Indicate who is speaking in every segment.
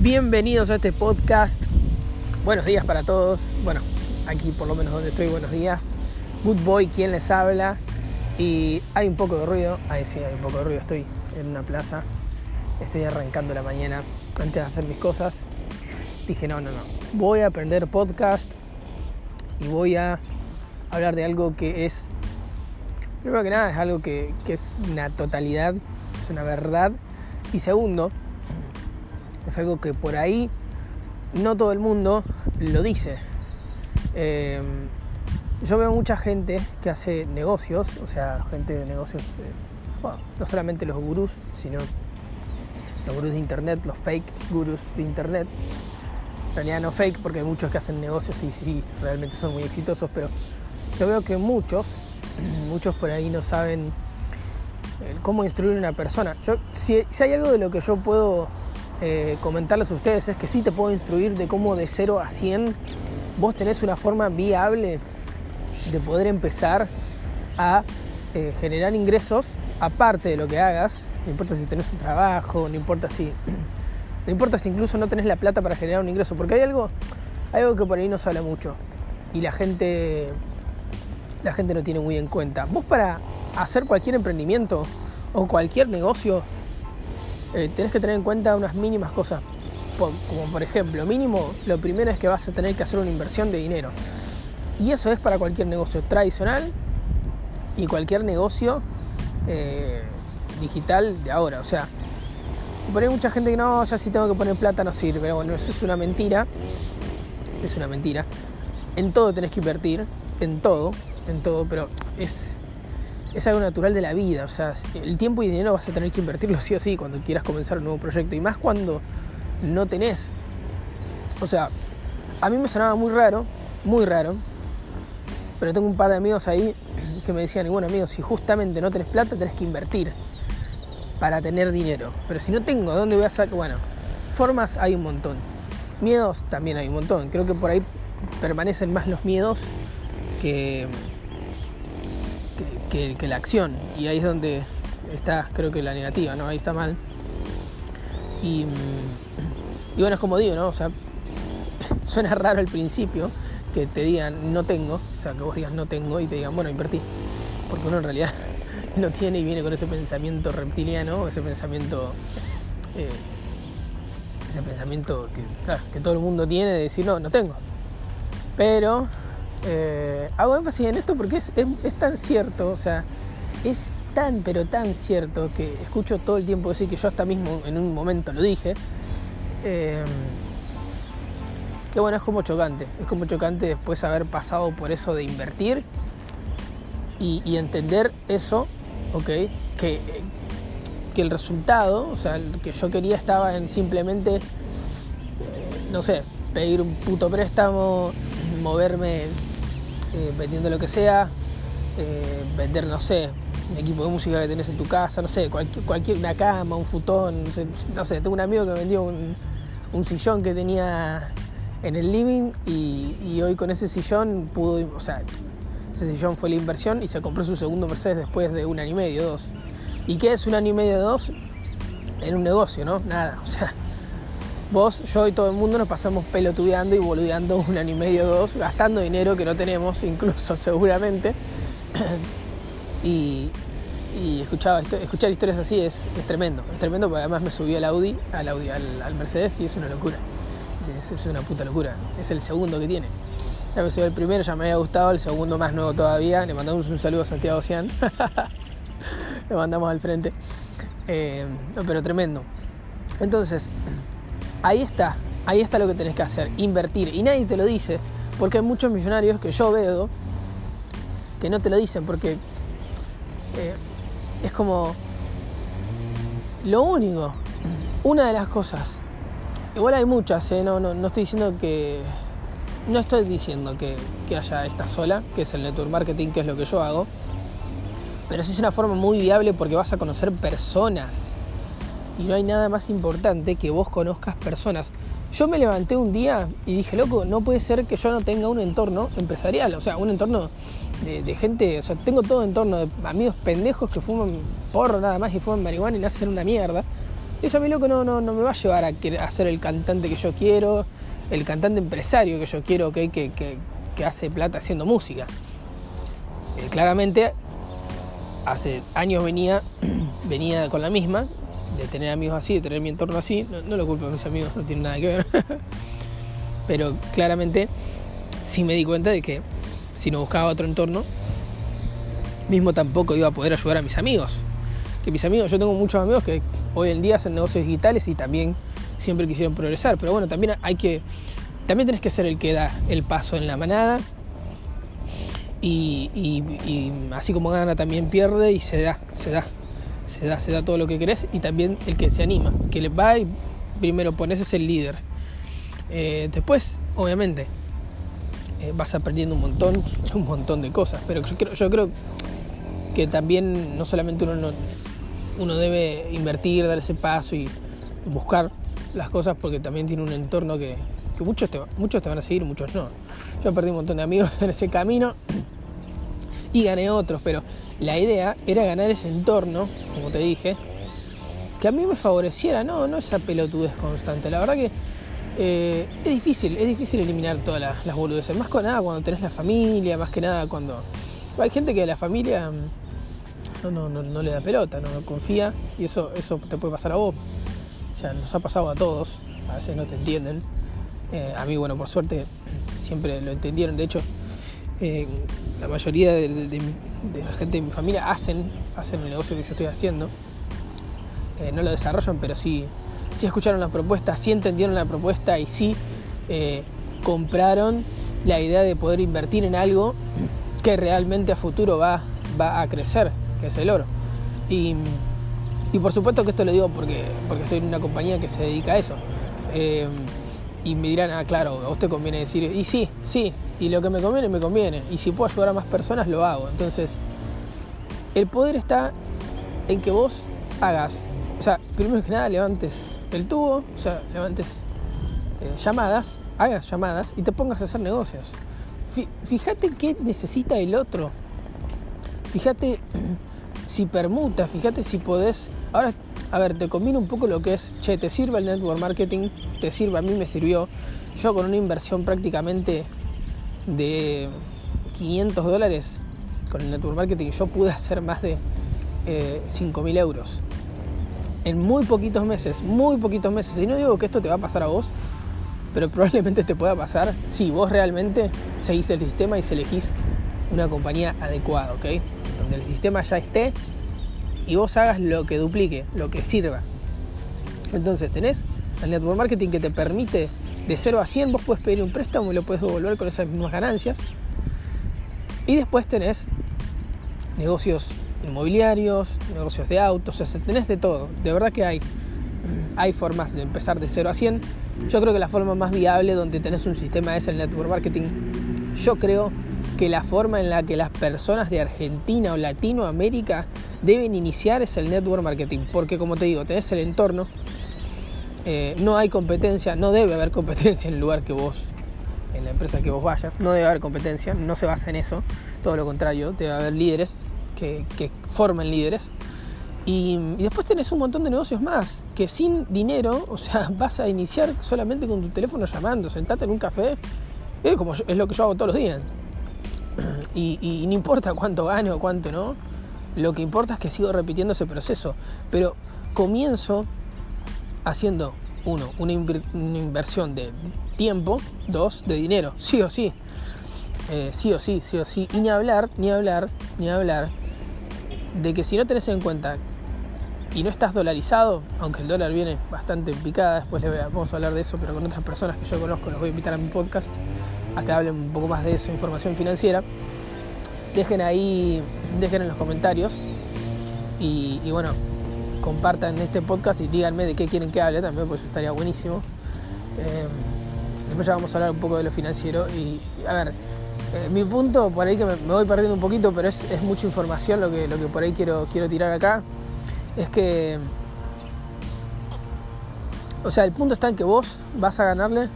Speaker 1: Bienvenidos a este podcast. Buenos días para todos. Bueno, aquí por lo menos donde estoy, buenos días. Good Boy, quien les habla. Y hay un poco de ruido. Ahí sí, hay un poco de ruido. Estoy en una plaza. Estoy arrancando la mañana antes de hacer mis cosas. Dije, no, no, no. Voy a aprender podcast y voy a hablar de algo que es, primero que nada, es algo que, que es una totalidad, es una verdad. Y segundo, es algo que por ahí no todo el mundo lo dice. Eh, yo veo mucha gente que hace negocios, o sea, gente de negocios, eh, bueno, no solamente los gurús, sino los gurús de internet, los fake gurús de internet. En realidad no fake porque hay muchos que hacen negocios y sí, realmente son muy exitosos, pero yo veo que muchos, muchos por ahí no saben eh, cómo instruir a una persona. Yo, si, si hay algo de lo que yo puedo eh, comentarles a ustedes es que sí te puedo instruir de cómo de 0 a 100 vos tenés una forma viable de poder empezar a eh, generar ingresos aparte de lo que hagas. No importa si tenés un trabajo, no importa si. No importa si incluso no tenés la plata para generar un ingreso, porque hay algo, algo que por ahí no se habla mucho y la gente, la gente no tiene muy en cuenta. Vos para hacer cualquier emprendimiento o cualquier negocio eh, tenés que tener en cuenta unas mínimas cosas. Como por ejemplo, mínimo, lo primero es que vas a tener que hacer una inversión de dinero. Y eso es para cualquier negocio tradicional y cualquier negocio eh, digital de ahora. O sea, por ahí mucha gente que no, ya si tengo que poner plata no sirve. Pero bueno, eso es una mentira. Es una mentira. En todo tenés que invertir. En todo. En todo. Pero es es algo natural de la vida. O sea, el tiempo y dinero vas a tener que invertirlo sí o sí cuando quieras comenzar un nuevo proyecto. Y más cuando no tenés. O sea, a mí me sonaba muy raro, muy raro. Pero tengo un par de amigos ahí que me decían, y bueno amigos, si justamente no tenés plata, tenés que invertir para tener dinero. Pero si no tengo, ¿dónde voy a sacar? Bueno, formas hay un montón. Miedos también hay un montón. Creo que por ahí permanecen más los miedos que, que, la acción. Y ahí es donde está, creo que la negativa, ¿no? Ahí está mal. Y, bueno, es como digo, ¿no? O sea, suena raro al principio que te digan no tengo, o sea, que vos digas no tengo y te digan, bueno, invertí. Porque uno en realidad no tiene y viene con ese pensamiento reptiliano, ese pensamiento. Eh, ese pensamiento que, que todo el mundo tiene de decir no, no tengo. Pero eh, hago énfasis en esto porque es, tan cierto, o sea, es tan pero tan cierto que escucho todo el tiempo decir que yo hasta mismo en un momento lo dije. Eh, que bueno, es como chocante, es como chocante después haber pasado por eso de invertir y, entender eso, ok, que, que el resultado, o sea, el que yo quería estaba en simplemente, eh, no sé, pedir un puto préstamo, moverme eh, vendiendo lo que sea, eh, vender, no sé, un equipo de música que tenés en tu casa, no sé, cualquier, una cama, un futón, no sé, tengo un amigo que vendió un, sillón que tenía en el living y, hoy con ese sillón pudo, o sea, ese sillón fue la inversión y se compró su segundo Mercedes después de un año y medio, dos. ¿Y qué es un año y medio, dos? En un negocio, ¿no? Nada, o sea, vos, yo y todo el mundo nos pasamos pelotudeando y boludeando un año y medio, dos, gastando dinero que no tenemos, incluso seguramente. y, escuchaba, escuchar historias así es, tremendo, es tremendo porque además me subí al Audi, al Audi, al, Mercedes y es una locura. Es, una puta locura. Es el segundo que tiene. Ya me subí el primero, ya me había gustado, el segundo más nuevo todavía. Le mandamos un saludo a Santiago Cian. Le mandamos al frente. Eh, pero tremendo. Entonces, Ahí está, ahí está lo que tenés que hacer, invertir. Y nadie te lo dice, porque hay muchos millonarios que yo veo que no te lo dicen, porque eh, es como lo único, una de las cosas. Igual hay muchas, eh, no, no, no, estoy diciendo que. No estoy diciendo que, que haya esta sola, que es el network marketing, que es lo que yo hago. Pero sí es una forma muy viable porque vas a conocer personas y no hay nada más importante que vos conozcas personas. Yo me levanté un día y dije, loco, no puede ser que yo no tenga un entorno empresarial, o sea, un entorno de, gente, o sea, tengo todo entorno de amigos pendejos que fuman porro nada más y fuman marihuana y le hacen una mierda. Eso a mí loco no, no, no me va a llevar a, querer- a ser el cantante que yo quiero, el cantante empresario que yo quiero, que, que, que hace plata haciendo música. Eh, claramente, hace años venía, venía con la misma, tener amigos así, de tener mi entorno así. No, lo culpo a mis amigos, no tiene nada que ver. Pero claramente sí me di cuenta de que si no buscaba otro entorno, mismo tampoco iba a poder ayudar a mis amigos. Que mis amigos, yo tengo muchos amigos que hoy en día hacen negocios digitales y también siempre quisieron progresar. Pero bueno, también hay que, también tenés que ser el que da el paso en la manada. Y- y así como gana también pierde y se da, se da, se da, se da todo lo que querés y también el que se anima, que le va y primero pones es el líder. Eh, después, obviamente, eh, vas aprendiendo un montón, un montón de cosas, pero yo creo, yo creo que también no solamente uno, no- uno debe invertir, dar ese paso y buscar las cosas porque también tiene un entorno que, que muchos, te, muchos te van a seguir, muchos no. Yo perdí un montón de amigos en ese camino y gané otros, pero la idea era ganar ese entorno, como te dije, que a mí me favoreciera, no, no esa pelotudez constante. La verdad que eh, es difícil, es difícil eliminar todas las, las boludeces, más que nada cuando tenés la familia, más que nada cuando... Hay gente que de la familia mm, no, no, no, no le da pelota, no confía y eso, eso te puede pasar a vos. Sea, nos ha pasado a todos, a veces no te entienden. Eh, a mí, bueno, por suerte siempre lo entendieron. De hecho, eh, la mayoría de, la gente de mi familia hacen, hacen el negocio que yo estoy haciendo. Eh, no lo desarrollan, pero sí, sí escucharon la propuesta, sí entendieron la propuesta y sí eh, compraron la idea de poder invertir en algo que realmente a futuro va, va a crecer, que es el oro. Y, y por supuesto que esto lo digo porque, porque estoy en una compañía que se dedica a eso. Y me dirán, ah, claro, a vos te conviene decir, y sí, sí, y lo que me conviene, me conviene. Y si puedo ayudar a más personas, lo hago. Entonces, el poder está en que vos hagas, o sea, primero que nada levantes el tubo, o sea, levantes eh, llamadas, hagas llamadas y te pongas a hacer negocios. Fíjate qué necesita el otro. Fíjate si permuta, fíjate si podés. Ahora, a ver, te combino un poco lo que es, che, te sirve el network marketing, te sirve, a mí me sirvió. Yo con una inversión prácticamente de 500 dólares con el network marketing, yo pude hacer más de eh, 5.000 euros. En muy poquitos meses, muy poquitos meses. Y no digo que esto te va a pasar a vos, pero probablemente te pueda pasar si vos realmente seguís el sistema y se elegís una compañía adecuada, ¿ok? Donde el sistema ya esté y vos hagas lo que duplique, lo que sirva. Entonces tenés el network marketing que te permite de 0 a 100, vos puedes pedir un préstamo y lo puedes devolver con esas mismas ganancias. Y después tenés negocios inmobiliarios, negocios de autos, tenés de todo. De verdad que hay, hay formas de empezar de 0 a 100. Yo creo que la forma más viable donde tenés un sistema es el network marketing. Yo creo que la forma en la que las personas de Argentina o Latinoamérica deben iniciar es el network marketing. Porque como te digo, tenés el entorno, eh, no hay competencia, no debe haber competencia en el lugar que vos, en la empresa que vos vayas, no debe haber competencia, no se basa en eso, todo lo contrario, debe haber líderes que, formen líderes. Y, y después tenés un montón de negocios más, que sin dinero, o sea, vas a iniciar solamente con tu teléfono llamando, sentate en un café, es, como es lo que yo hago todos los días. Y, y no importa cuánto gane o cuánto no, lo que importa es que sigo repitiendo ese proceso. Pero comienzo haciendo, uno, una inversión de tiempo, dos, de dinero, sí o sí. Eh, sí o sí, sí o sí. Y ni hablar, ni hablar, ni hablar de que si no tenés en cuenta y no estás dolarizado, aunque el dólar viene bastante picada, después vamos a hablar de eso, pero con otras personas que yo conozco, los voy a invitar a mi podcast a que hablen un poco más de eso, información financiera. Dejen ahí, dejen en los comentarios y, bueno, compartan este podcast y díganme de qué quieren que hable también, pues estaría buenísimo. Eh, después ya vamos a hablar un poco de lo financiero y, a ver, eh, mi punto por ahí que me, voy perdiendo un poquito, pero es, es mucha información lo que, lo que por ahí quiero, quiero tirar acá, es que, o sea, el punto está en que vos vas a ganarle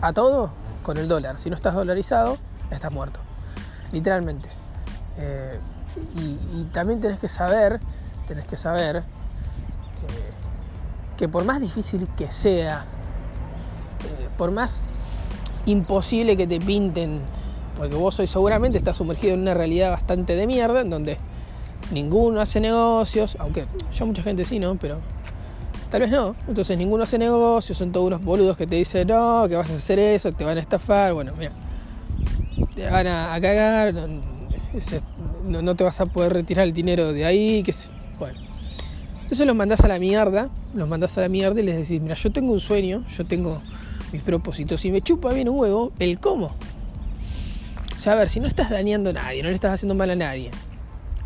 Speaker 1: a todo con el dólar. Si no estás dolarizado, estás muerto, literalmente. Eh, y, también tenés que saber, tenés que saber eh, que por más difícil que sea, eh, por más imposible que te pinten, porque vos hoy seguramente estás sumergido en una realidad bastante de mierda, en donde ninguno hace negocios, aunque ya mucha gente sí, ¿no? Pero tal vez no. Entonces ninguno hace negocios, son todos unos boludos que te dicen, no, que vas a hacer eso, te van a estafar, bueno, mira, te van a, cagar, no, no, te vas a poder retirar el dinero de ahí, que bueno. Eso los mandás a la mierda, los mandás a la mierda y les decís, mira, yo tengo un sueño, yo tengo mis propósitos y me chupa bien un huevo el cómo. O sea, a ver, si no estás dañando a nadie, no le estás haciendo mal a nadie.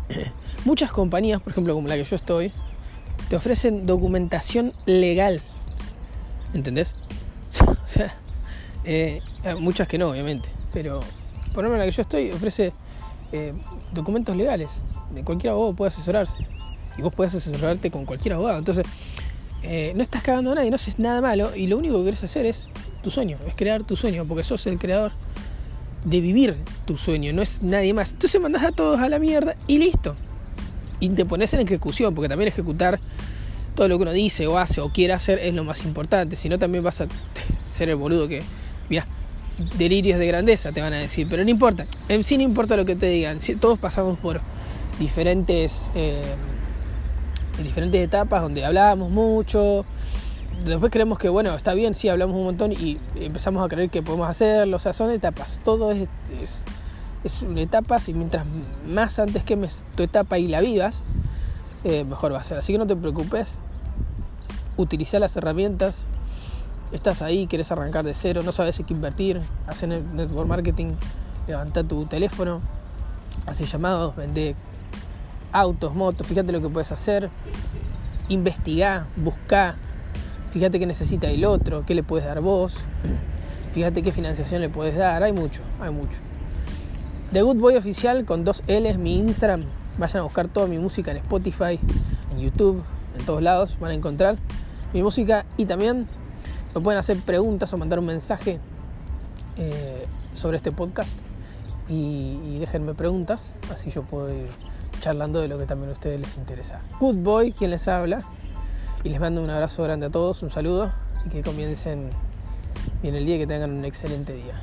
Speaker 1: Muchas compañías, por ejemplo, como la que yo estoy, te ofrecen documentación legal. ¿Entendés? o sea, eh, muchas que no, obviamente. Pero, por ejemplo, la que yo estoy ofrece eh, documentos legales. De cualquier abogado puede asesorarse. Y vos podés asesorarte con cualquier abogado. Entonces, eh, no estás cagando a nadie, no haces nada malo. Y lo único que querés hacer es tu sueño, es crear tu sueño, porque sos el creador de vivir tu sueño, no es nadie más. Entonces mandás a todos a la mierda y listo. Y te pones en ejecución, porque también ejecutar todo lo que uno dice o hace o quiere hacer es lo más importante. Si no, también vas a ser el boludo que, mira, delirios de grandeza te van a decir. Pero no importa, en sí no importa lo que te digan. Todos pasamos por diferentes, eh, diferentes etapas donde hablábamos mucho. Después creemos que, bueno, está bien, sí, hablamos un montón y empezamos a creer que podemos hacerlo. O sea, son etapas. Todo es, es es una etapa, y mientras más antes quemes tu etapa y la vivas, eh, mejor va a ser. Así que no te preocupes, utiliza las herramientas, estás ahí, quieres arrancar de cero, no sabes en qué invertir, hacer network marketing, levanta tu teléfono, hace llamados, vende autos, motos, fíjate lo que puedes hacer, investiga, busca, fíjate qué necesita el otro, qué le puedes dar vos, fíjate qué financiación le puedes dar, hay mucho, hay mucho. The Good Boy Oficial con dos L's, mi Instagram. Vayan a buscar toda mi música en Spotify, en YouTube, en todos lados. Van a encontrar mi música y también me pueden hacer preguntas o mandar un mensaje eh, sobre este podcast. Y, déjenme preguntas, así yo puedo ir charlando de lo que también a ustedes les interesa. Good Boy, quien les habla. Y les mando un abrazo grande a todos, un saludo y que comiencen bien el día y que tengan un excelente día.